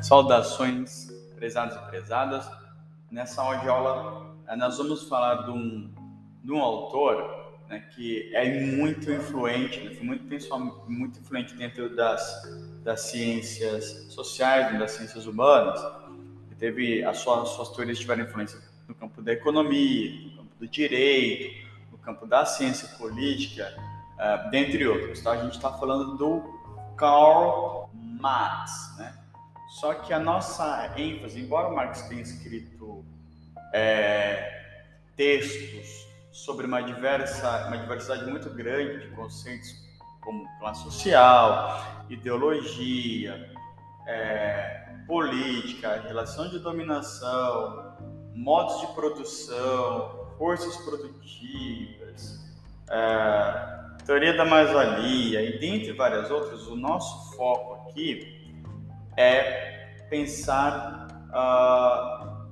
Saudações, prezados e prezadas. Nessa aula eh, nós vamos falar de um, de um autor né, que é muito influente, né, muito, muito influente dentro das, das ciências sociais, das ciências humanas. Que teve as suas, suas teorias tiveram influência no campo da economia, no campo do direito, no campo da ciência política, uh, dentre outros. Tá? A gente está falando do Karl Marx, né? Só que a nossa ênfase, embora o Marx tenha escrito é, textos sobre uma, diversa, uma diversidade muito grande de conceitos como classe social, ideologia, é, política, relação de dominação, modos de produção, forças produtivas, é, teoria da mais-valia e dentre várias outras, o nosso foco aqui é pensar, uh,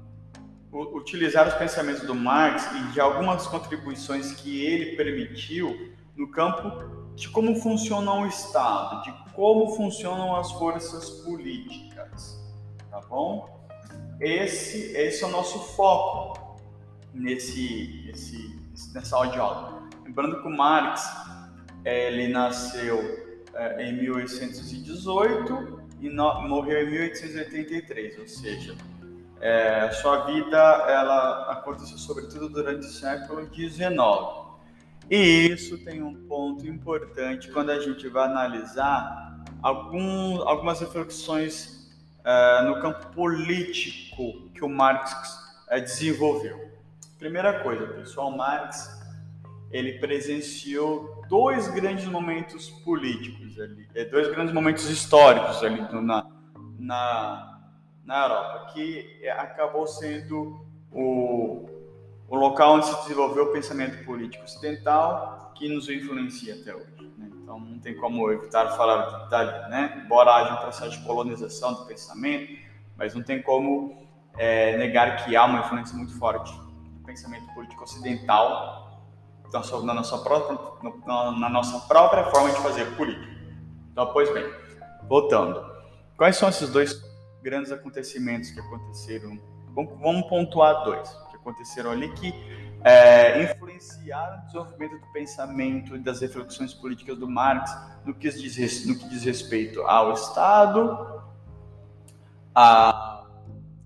utilizar os pensamentos do Marx e de algumas contribuições que ele permitiu no campo de como funciona o Estado, de como funcionam as forças políticas, tá bom? Esse, esse é o nosso foco nesse, nesse, nessa audioaula. Lembrando que o Marx ele nasceu é, em 1818 e no, morreu em 1883, ou seja, é, sua vida ela aconteceu sobretudo durante o século XIX. E isso tem um ponto importante quando a gente vai analisar algum, algumas reflexões é, no campo político que o Marx é, desenvolveu. Primeira coisa, pessoal, Marx ele presenciou dois grandes momentos políticos ali, é, dois grandes momentos históricos ali na, na, na Europa, que acabou sendo o, o local onde se desenvolveu o pensamento político ocidental que nos influencia até hoje. Né? Então não tem como evitar falar dali, né? Embora haja um processo de colonização do pensamento, mas não tem como é, negar que há uma influência muito forte do pensamento político ocidental na nossa própria, na nossa própria forma de fazer política. Então, pois bem, voltando. Quais são esses dois grandes acontecimentos que aconteceram? Vamos pontuar dois que aconteceram ali que é, influenciaram o desenvolvimento do pensamento e das reflexões políticas do Marx no que diz, no que diz respeito ao Estado, a,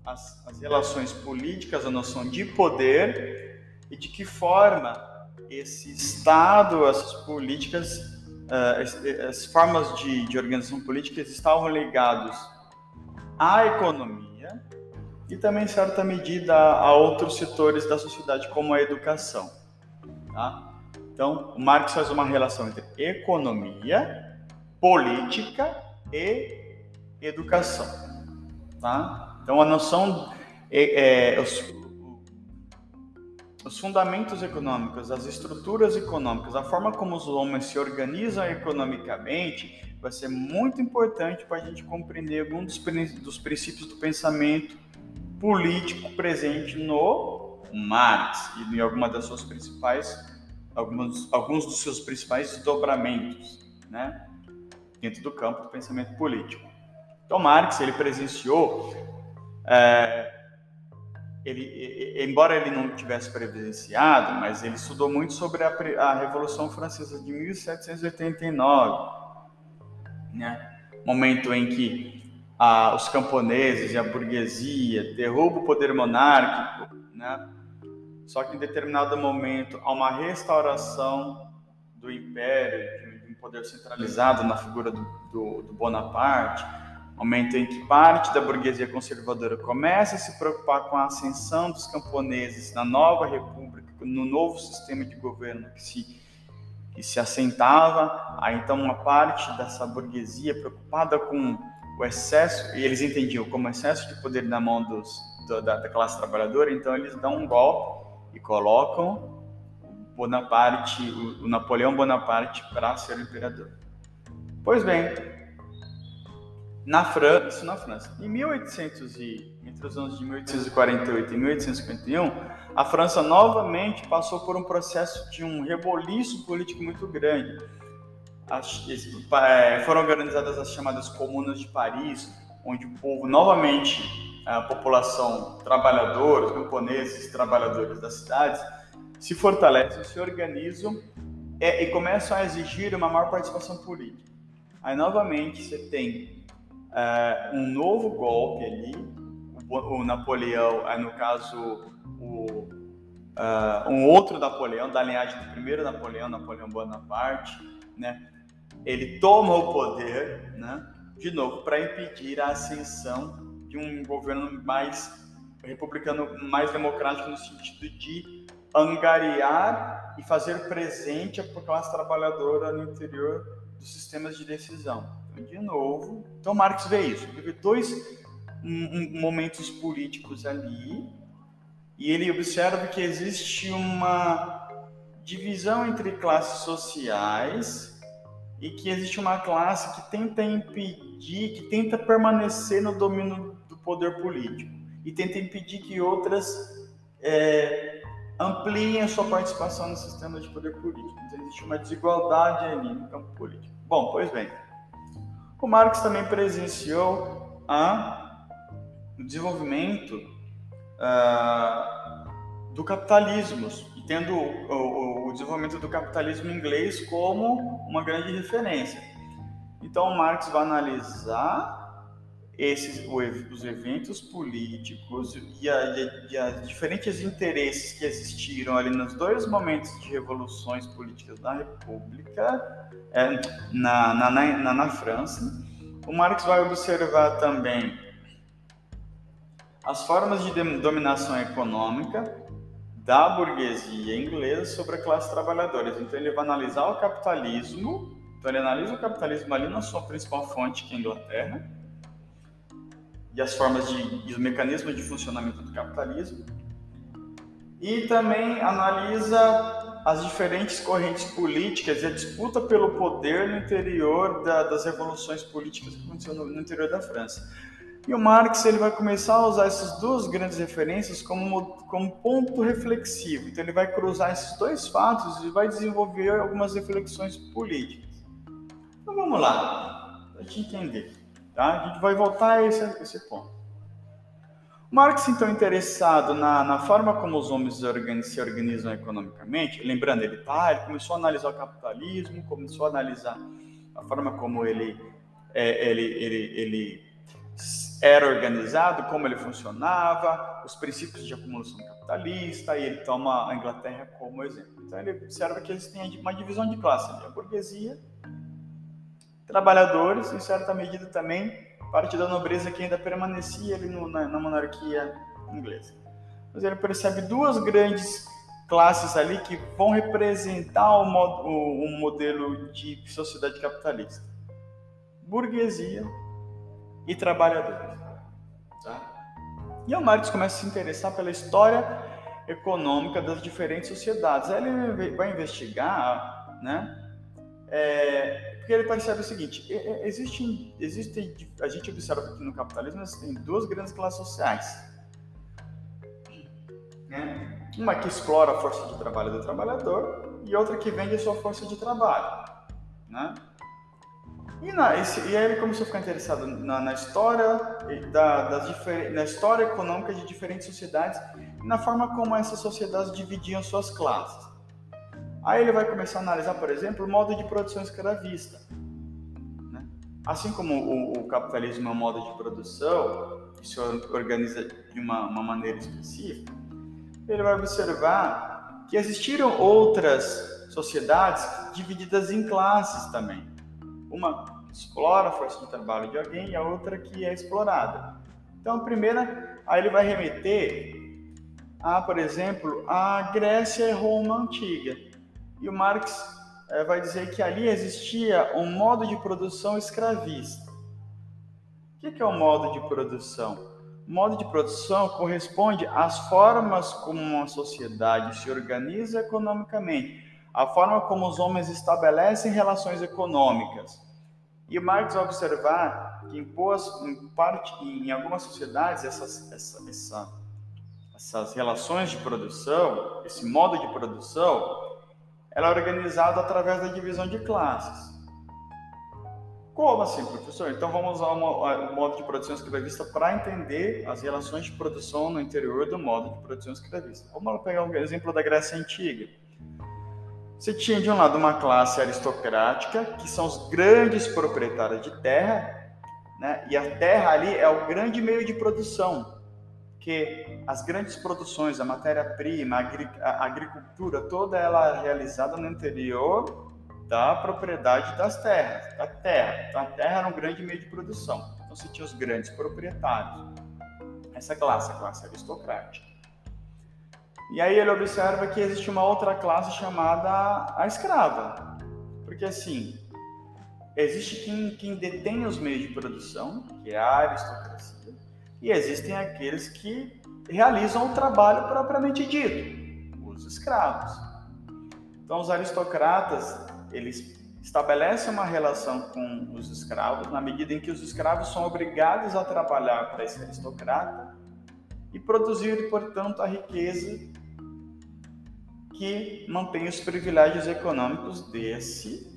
as, as relações políticas, a noção de poder e de que forma esse Estado, essas políticas, uh, as, as, formas de, de organização política estavam ligados à economia e também, em certa medida, a outros setores da sociedade, como a educação. Tá? Então, Marx faz uma relação entre economia, política e educação. Tá? Então, a noção, é, é, os, os fundamentos econômicos, as estruturas econômicas, a forma como os homens se organizam economicamente vai ser muito importante para a gente compreender alguns dos princípios do pensamento político presente no Marx e em alguma das suas principais, alguns, alguns dos seus principais desdobramentos, né, dentro do campo do pensamento político. Então Marx ele presenciou é, ele, embora ele não tivesse presenciado, mas ele estudou muito sobre a, a Revolução Francesa de 1789, né? momento em que os camponeses e a burguesia derrubam o poder monárquico, né? só que em determinado momento há uma restauração do império, de um poder centralizado na figura do, do, do Bonaparte, momento em que parte da burguesia conservadora começa a se preocupar com a ascensão dos camponeses na nova república, no novo sistema de governo que se, que se assentava, aí então uma parte dessa burguesia preocupada com o excesso, e eles entendiam como excesso de poder na mão dos, da, da classe trabalhadora, então eles dão um golpe e colocam Bonaparte, o, o Napoleão Bonaparte para ser o imperador. Pois bem, na França, isso na França. Em 1800 e entre os anos de 1848 e 1851, a França novamente passou por um processo de um reboliço político muito grande. As, é, foram organizadas as chamadas Comunas de Paris, onde o povo novamente, a população trabalhadora, os camponeses trabalhadores das cidades, se fortalecem, se organizam é, e começam a exigir uma maior participação política. Aí novamente você tem é, um novo golpe ali, o, Napoleão, aí no caso o uh, um outro Napoleão, da linhagem do primeiro Napoleão, Napoleão Bonaparte, né? Ele toma o poder, né? De novo, para impedir a ascensão de um governo mais republicano, mais democrático no sentido de angariar e fazer presente a classe trabalhadora no interior dos sistemas de decisão. De novo, então Marx vê isso. Vê dois momentos políticos ali e ele observa que existe uma divisão entre classes sociais e que existe uma classe que tenta impedir, que tenta permanecer no domínio do poder político e tenta impedir que outras é, ampliem a sua participação no sistema de poder político. Então, existe uma desigualdade ali no campo político. Bom, pois bem, o Marx também presenciou a, o desenvolvimento uh, do capitalismo, e tendo o, o, desenvolvimento do capitalismo inglês como uma grande referência. Então, Marx vai analisar esses os eventos políticos e, a, e, diferentes interesses que existiram ali nos dois momentos de revoluções políticas da República é, na, na, na, na França. O Marx vai observar também as formas de dominação econômica da burguesia inglesa sobre a classe trabalhadora. Então ele vai analisar o capitalismo, então ele analisa o capitalismo ali na sua principal fonte, que é a Inglaterra, e as formas de e os mecanismos de funcionamento do capitalismo. E também analisa as diferentes correntes políticas e a disputa pelo poder no interior da, das revoluções políticas que aconteceram no, no interior da França. E o Marx ele vai começar a usar essas duas grandes referências como, como ponto reflexivo. Então ele vai cruzar esses dois fatos e vai desenvolver algumas reflexões políticas. Então vamos lá, para gente entender. Tá? A gente vai voltar a esse, esse ponto. Marx, então, interessado na, na forma como os homens se organizam economicamente, lembrando, ele, tá, ele começou a analisar o capitalismo, começou a analisar a forma como ele, é, ele, ele, ele era organizado, como ele funcionava, os princípios de acumulação capitalista, e ele toma a Inglaterra como exemplo. Então ele observa que eles têm uma divisão de classe, a burguesia, trabalhadores, em certa medida também parte da nobreza que ainda permanecia ali no, na, na monarquia inglesa. Mas ele percebe duas grandes classes ali que vão representar o, mod, o, o modelo de sociedade capitalista: burguesia e trabalhadores. Tá? E o Marx começa a se interessar pela história econômica das diferentes sociedades. Aí ele vai investigar, né? É, porque ele percebe o seguinte: existe, existe, a gente observa que no capitalismo tem duas grandes classes sociais. Né? Uma que explora a força de trabalho do trabalhador e outra que vende a sua força de trabalho. Né? E, na, esse, e aí ele começou a ficar interessado na, na história da, das na história econômica de diferentes sociedades e na forma como essas sociedades dividiam suas classes. Aí ele vai começar a analisar, por exemplo, o modo de produção escravista. Né? Assim como o, o, capitalismo é um modo de produção que se organiza de uma, uma maneira específica, ele vai observar que existiram outras sociedades divididas em classes também. Uma explora a força de trabalho de alguém e a outra que é explorada. Então, a primeira, aí ele vai remeter a, por exemplo, a Grécia e Roma antiga. E o Marx é, vai dizer que ali existia um modo de produção escravista. O que é o modo de produção? O modo de produção corresponde às formas como uma sociedade se organiza economicamente, a forma como os homens estabelecem relações econômicas. E Marx vai observar que em, boas, em, parte, em algumas sociedades essas, essa, essa, essas relações de produção, esse modo de produção, ela é organizado através da divisão de classes. Como assim, professor? Então vamos usar o modo de produção escravista para entender as relações de produção no interior do modo de produção escravista. Vamos pegar um exemplo da Grécia Antiga. Você tinha de um lado uma classe aristocrática, que são os grandes proprietários de terra, né? e a terra ali é o grande meio de produção, que as grandes produções, a matéria-prima, a agricultura, toda ela é realizada no interior da propriedade das terras, da terra. Então, a terra era um grande meio de produção. Então, você tinha os grandes proprietários. Essa classe, a classe aristocrática. E aí ele observa que existe uma outra classe chamada a escrava. Porque assim, existe quem, quem detém os meios de produção, que é a aristocracia, e existem aqueles que realizam o trabalho propriamente dito, os escravos. Então os aristocratas eles estabelecem uma relação com os escravos na medida em que os escravos são obrigados a trabalhar para esse aristocrata e produzir, portanto, a riqueza que mantém os privilégios econômicos desse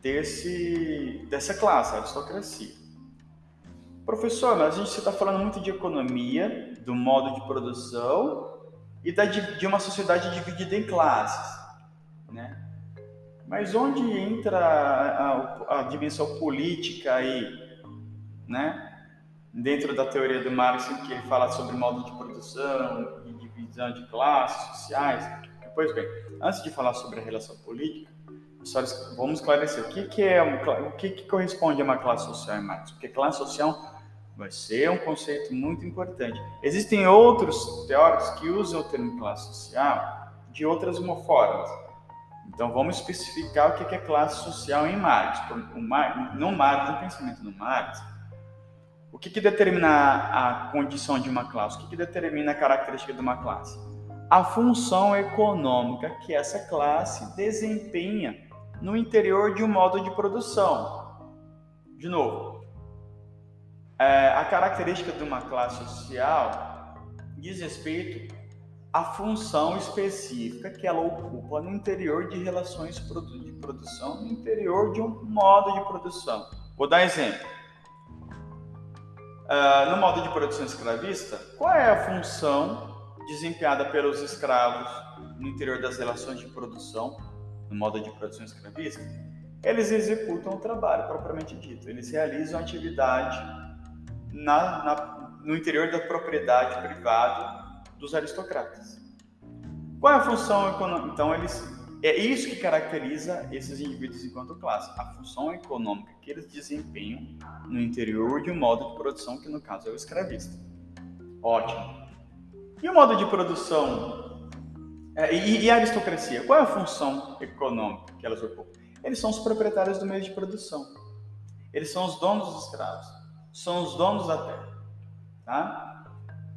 desse dessa classe, aristocracia. Professor, mas a gente está falando muito de economia, do modo de produção e da, de uma sociedade dividida em classes, né? Mas onde entra a, a, dimensão política aí, né? Dentro da teoria do Marx, em que ele fala sobre modo de produção e divisão de classes sociais. Pois bem, antes de falar sobre a relação política, vamos esclarecer o que, que é um, o que, que corresponde a uma classe social em Marx. Porque classe social vai ser um conceito muito importante. Existem outros teóricos que usam o termo classe social de outras formas. Então vamos especificar o que é classe social em Marx. No Marx, no pensamento do Marx, o que, que determina a condição de uma classe? O que, que determina a característica de uma classe? A função econômica que essa classe desempenha no interior de um modo de produção. De novo, é, a característica de uma classe social diz respeito a função específica que ela ocupa no interior de relações de produção, no interior de um modo de produção. Vou dar exemplo. Uh, no modo de produção escravista, qual é a função desempenhada pelos escravos no interior das relações de produção, no modo de produção escravista? Eles executam o trabalho propriamente dito, eles realizam atividade na, na, no interior da propriedade privada dos aristocratas. Qual é a função econômica? Então, eles é isso que caracteriza esses indivíduos enquanto classe, a função econômica que eles desempenham no interior de um modo de produção que no caso é o escravista. Ótimo. E o modo de produção é, e, e, a aristocracia? Qual é a função econômica que elas ocupam? Eles são os proprietários do meio de produção. Eles são os donos dos escravos. São os donos da terra. Tá?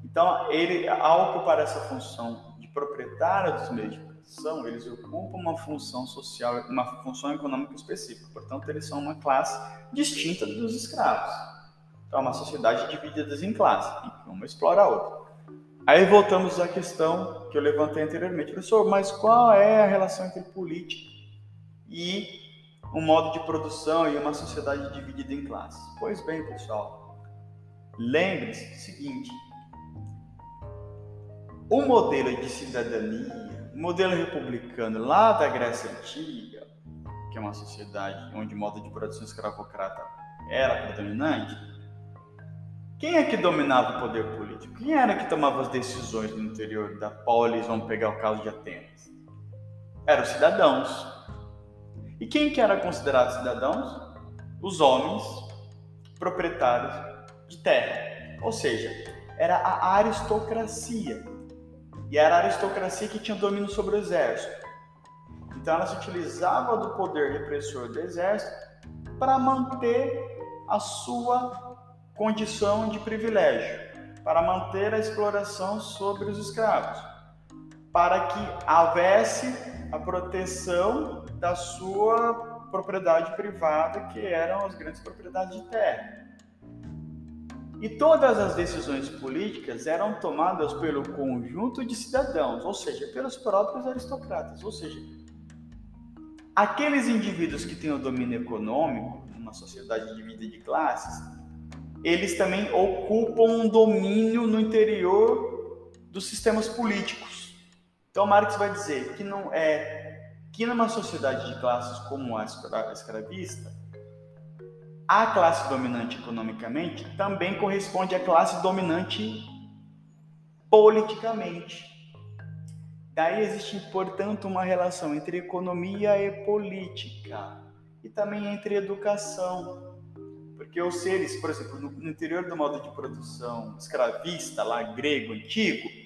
Então, ele, ao ocupar essa função de proprietário dos meios de produção, eles ocupam uma função social, uma função econômica específica. Portanto, eles são uma classe distinta dos escravos. Então, é uma sociedade dividida em classes, uma explora a outra. Aí voltamos à questão que eu levantei anteriormente. Professor, mas qual é a relação entre política e um modo de produção e uma sociedade dividida em classes? Pois bem, pessoal, lembre-se do seguinte, o modelo de cidadania, o modelo republicano lá da Grécia Antiga, que é uma sociedade onde o modo de produção escravocrata era predominante, quem é que dominava o poder político? Quem era que tomava as decisões no interior da polis, vamos pegar o caso de Atenas? Eram os cidadãos. E quem que era considerado cidadãos? Os homens proprietários de terra. Ou seja, era a aristocracia e era a aristocracia que tinha domínio sobre o exército. Então ela se utilizava do poder repressor do exército para manter a sua condição de privilégio, para manter a exploração sobre os escravos, para que houvesse a proteção da sua propriedade privada, que eram as grandes propriedades de terra. E todas as decisões políticas eram tomadas pelo conjunto de cidadãos, ou seja, pelos próprios aristocratas. Ou seja, Aqueles indivíduos que têm o domínio econômico, numa sociedade dividida de classes, eles também ocupam um domínio no interior dos sistemas políticos. Então Marx vai dizer que não é que numa sociedade de classes como a escravista, a classe dominante economicamente também corresponde à classe dominante politicamente. Daí existe, portanto, uma relação entre economia e política e também entre educação. Porque os seres, por exemplo, no interior do modo de produção escravista, lá grego, antigo,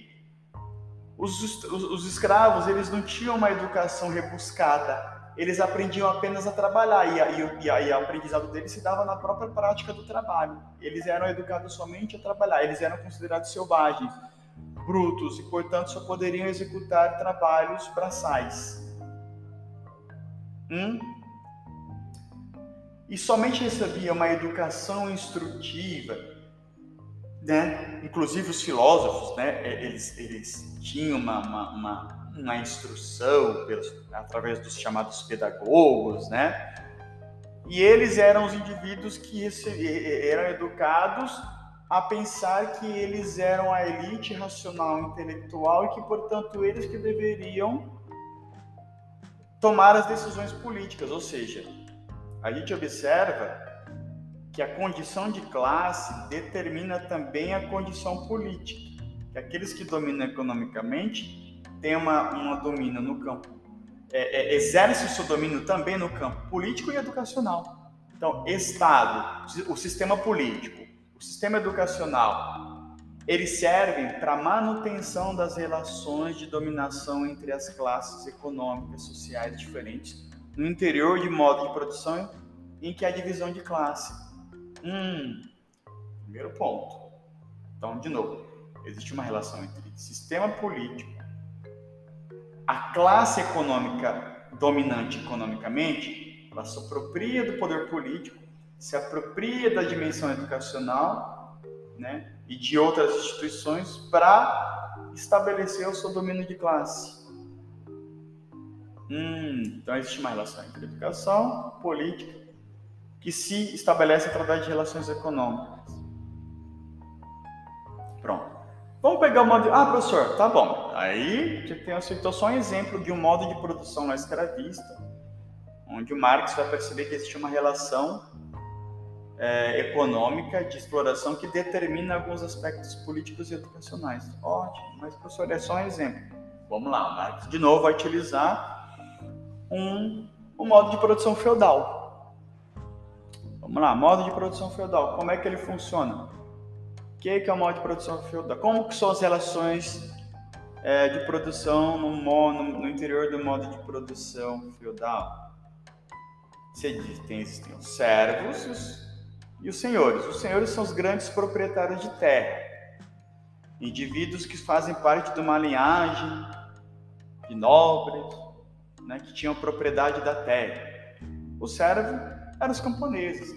os, os, os escravos eles não tinham uma educação rebuscada, eles aprendiam apenas a trabalhar e, a, e, e o aprendizado deles se dava na própria prática do trabalho. Eles eram educados somente a trabalhar, eles eram considerados selvagens brutos e, portanto, só poderiam executar trabalhos braçais. Hum? E somente recebia uma educação instrutiva, né? Inclusive os filósofos, né? Eles, eles tinham uma, uma, uma, uma instrução pelos, através dos chamados pedagogos, né? E eles eram os indivíduos que eram educados a pensar que eles eram a elite racional intelectual e que, portanto, eles que deveriam tomar as decisões políticas. Ou seja, a gente observa que a condição de classe determina também a condição política. Que aqueles que dominam economicamente têm uma, uma domínio no campo, é, é, exerce o seu domínio também no campo político e educacional. Então, Estado, o sistema político, o sistema educacional, eles servem para manutenção das relações de dominação entre as classes econômicas, sociais diferentes no interior de modo de produção em que há divisão de classe. Hum, primeiro ponto. Então, de novo, existe uma relação entre sistema político, a classe econômica dominante economicamente, ela se apropria do poder político se apropria da dimensão educacional né, e de outras instituições para estabelecer o seu domínio de classe. Hum, então existe uma relação entre educação, política, que se estabelece através de relações econômicas. Pronto. Vamos pegar o modo. Ah, professor, tá bom. Aí tem aceitou só um exemplo de um modo de produção na escravista, onde o Marx vai perceber que existe uma relação é, econômica de exploração que determina alguns aspectos políticos e educacionais. Ótimo, mas professor, é só um exemplo. Vamos lá, Marx de novo vai utilizar um, um modo de produção feudal. Vamos lá, modo de produção feudal. Como é que ele funciona? O que é, o modo de produção feudal? Como que são as relações é, de produção no, no, no interior do modo de produção feudal? Você diz, tem, os servos, os e os senhores? Os senhores são os grandes proprietários de terra, indivíduos que fazem parte de uma linhagem de nobres, né, que tinham propriedade da terra. O servo eram os camponeses,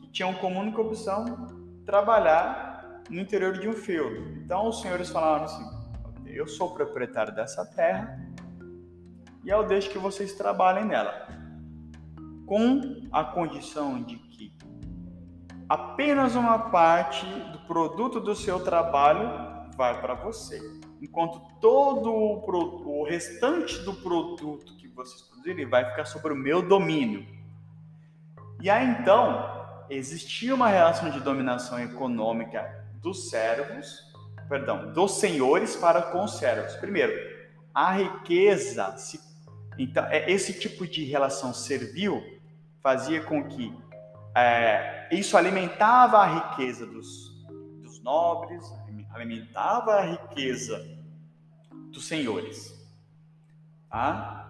que tinham como única opção trabalhar no interior de um feudo. Então os senhores falaram assim: eu sou proprietário dessa terra e eu deixo que vocês trabalhem nela, com a condição de apenas uma parte do produto do seu trabalho vai para você, enquanto todo o, o restante do produto que vocês produzirem vai ficar sobre o meu domínio. E aí então existia uma relação de dominação econômica dos servos, perdão, dos senhores para com os servos. Primeiro, a riqueza, se, então é, esse tipo de relação servil fazia com que é, isso alimentava a riqueza dos, dos nobres, alimentava a riqueza dos senhores. Tá?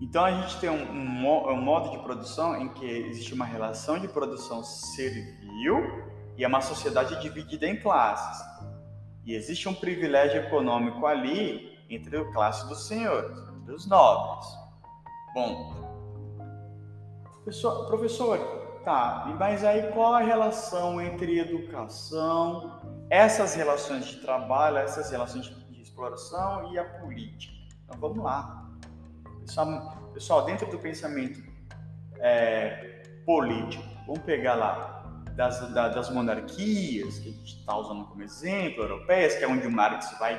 Então a gente tem um, um, um, modo de produção em que existe uma relação de produção servil e é uma sociedade dividida em classes. E existe um privilégio econômico ali entre a classe dos senhores, entre os nobres. Bom, Professor, professor, tá, mas aí qual a relação entre educação, essas relações de trabalho, essas relações de, exploração e a política? Então vamos lá. Pessoal, dentro do pensamento é, político, vamos pegar lá das, das monarquias, que a gente está usando como exemplo, europeias, que é onde o Marx vai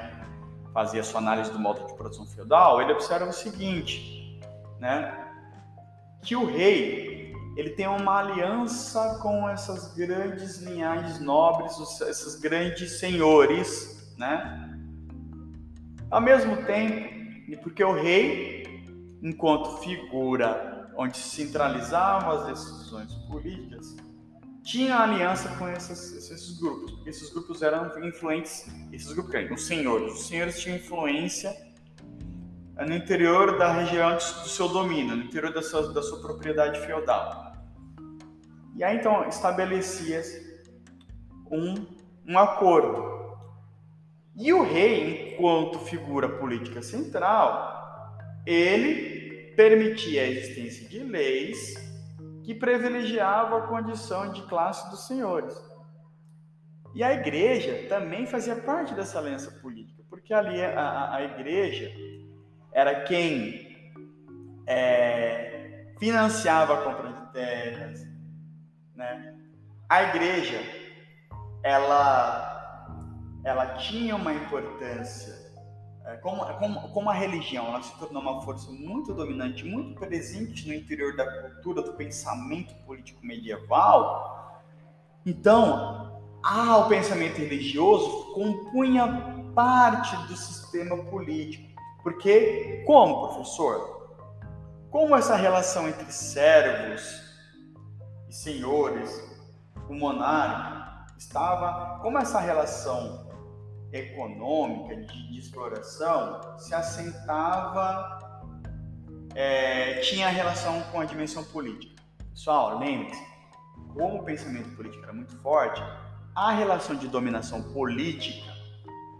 fazer a sua análise do modo de produção feudal, ele observa o seguinte, né? Que o rei ele tem uma aliança com essas grandes linhagens nobres, esses grandes senhores, né? Ao mesmo tempo, porque o rei, enquanto figura onde centralizavam as decisões políticas, tinha aliança com esses, esses grupos, porque esses grupos eram influentes, esses grupos, os senhores, os senhores tinham influência no interior da região do seu domínio, no interior da sua, da sua propriedade feudal. E aí então estabelecia-se um, um acordo. E o rei, enquanto figura política central, ele permitia a existência de leis que privilegiava a condição de classe dos senhores. E a igreja também fazia parte dessa aliança política, porque ali a, a, a igreja era quem é, financiava a compra de terras, né? A igreja, ela, ela tinha uma importância é, como, como, como a religião ela se tornou uma força muito dominante, muito presente no interior da cultura, do pensamento político medieval, então ah, o pensamento religioso compunha parte do sistema político. Porque, como, professor? Como essa relação entre servos e senhores, o monarca, estava, como essa relação econômica, de, de exploração, se assentava, é, tinha relação com a dimensão política. Pessoal, lembre-se, como o pensamento político era muito forte, a relação de dominação política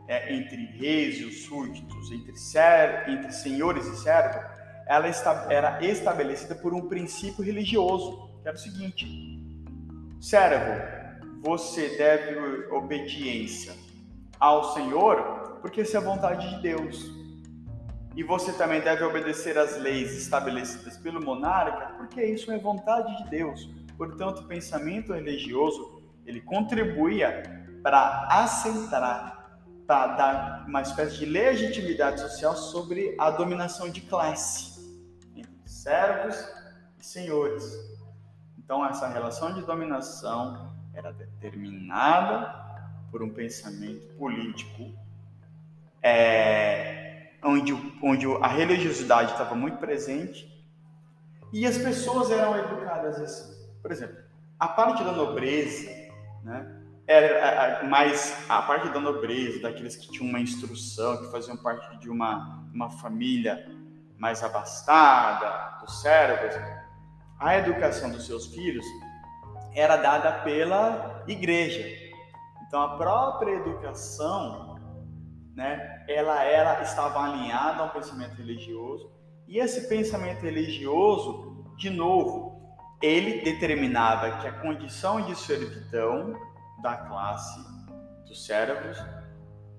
é, entre reis e os súditos, entre, ser, entre senhores e servos, ela era estabelecida por um princípio religioso, que era o seguinte: servo, você deve obediência ao Senhor, porque isso é vontade de Deus. E você também deve obedecer às leis estabelecidas pelo monarca, porque isso é vontade de Deus. Portanto, o pensamento religioso ele contribuía para aceitar, para dar uma espécie de legitimidade social sobre a dominação de classe entre servos e senhores. Então, essa relação de dominação era determinada por um pensamento político é, onde, onde a religiosidade estava muito presente e as pessoas eram educadas assim. Por exemplo, a parte da nobreza, né, era mais a parte da nobreza, daqueles que tinham uma instrução, que faziam parte de uma, uma família mais abastada, dos servos, a educação dos seus filhos era dada pela igreja. Então a própria educação, né, ela era estava alinhada ao pensamento religioso e esse pensamento religioso, de novo, ele determinava que a condição de servidão da classe dos servos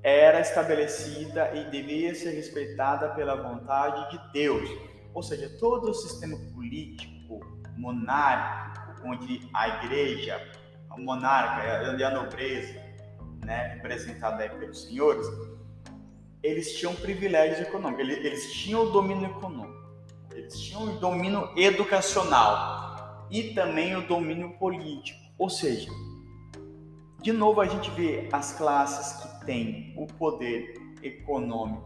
era estabelecida e devia ser respeitada pela vontade de Deus. Ou seja, todo o sistema político, monárquico, onde a igreja, o monarca e a nobreza né, representada aí pelos senhores, eles tinham privilégios econômicos, eles, tinham o domínio econômico, eles tinham o domínio educacional e também o domínio político. Ou seja, de novo a gente vê as classes que têm o poder econômico,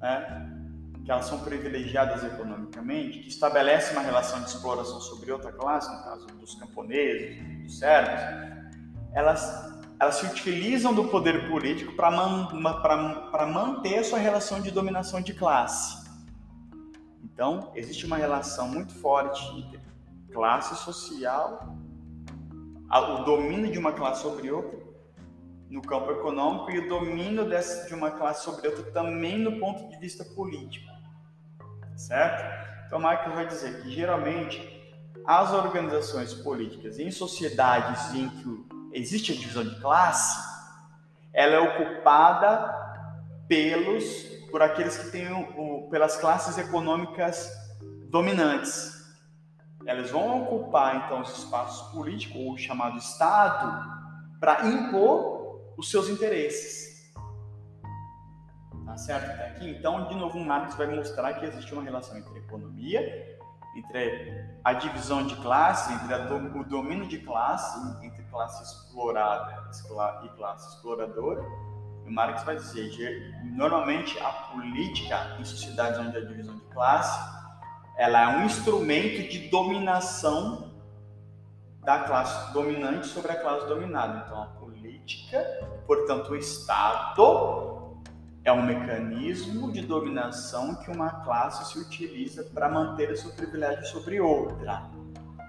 né? que elas são privilegiadas economicamente, que estabelecem uma relação de exploração sobre outra classe, no caso dos camponeses, dos servos, elas elas se utilizam do poder político para man, manter a sua relação de dominação de classe. Então, existe uma relação muito forte entre classe social, o domínio de uma classe sobre outra no campo econômico e o domínio dessa, de uma classe sobre outra também no ponto de vista político. Certo? Então, Michael vai dizer que geralmente as organizações políticas em sociedades em que existe a divisão de classe, ela é ocupada pelos por aqueles que têm o, pelas classes econômicas dominantes. Elas vão ocupar então os espaços políticos ou chamado Estado para impor os seus interesses. Tá certo aqui? Então, de novo, o Marx vai mostrar que existe uma relação entre economia, entre a divisão de classe, entre o domínio de classe, entre classe explorada e classe exploradora. O Marx vai dizer, normalmente a política em sociedades onde há divisão de classe ela é um instrumento de dominação da classe dominante sobre a classe dominada. Então, a política, portanto, o Estado é um mecanismo de dominação que uma classe se utiliza para manter o seu privilégio sobre outra.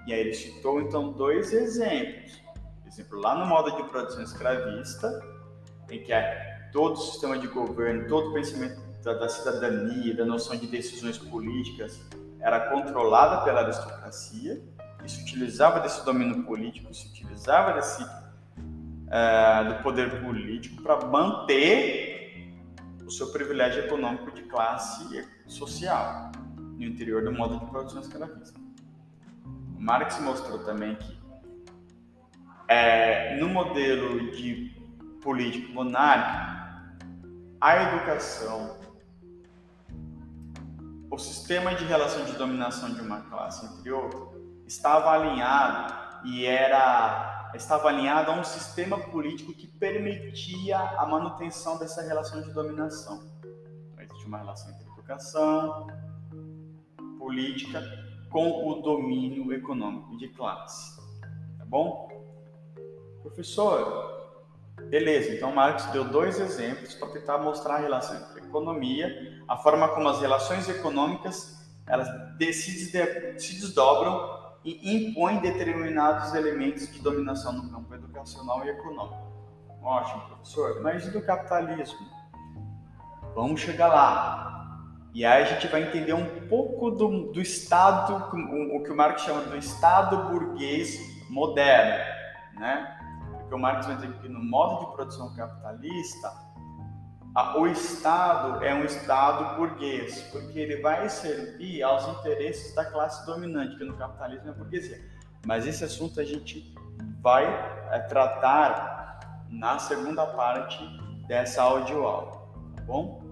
E aí ele citou então dois exemplos. Por exemplo, lá no modo de produção escravista, em que é todo o sistema de governo, todo o pensamento da, da cidadania, da noção de decisões políticas era controlada pela aristocracia e se utilizava desse domínio político, se utilizava desse uh, do poder político para manter seu privilégio econômico de classe social no interior do modo de produção escravista. Marx mostrou também que é, no modelo de político monárquico, a educação o sistema de relação de dominação de uma classe entre outra estava alinhado e era estava alinhado a um sistema político que permitia a manutenção dessa relação de dominação. Então, existe uma relação entre educação, política com o domínio econômico de classe. Tá bom? Professor, Beleza, então Marx deu dois exemplos para tentar mostrar a relação entre a economia, a forma como as relações econômicas elas se desdobram e impõem determinados elementos de dominação no campo educacional e econômico. Ótimo, professor. Mas e do capitalismo? Vamos chegar lá. E aí a gente vai entender um pouco do, do Estado, o, o que o Marx chama do Estado burguês moderno, né? Porque o Marx vai dizer que no modo de produção capitalista, o Estado é um Estado burguês, porque ele vai servir aos interesses da classe dominante, que no capitalismo é a burguesia. Mas esse assunto a gente vai é, tratar na segunda parte dessa audioaula, tá bom?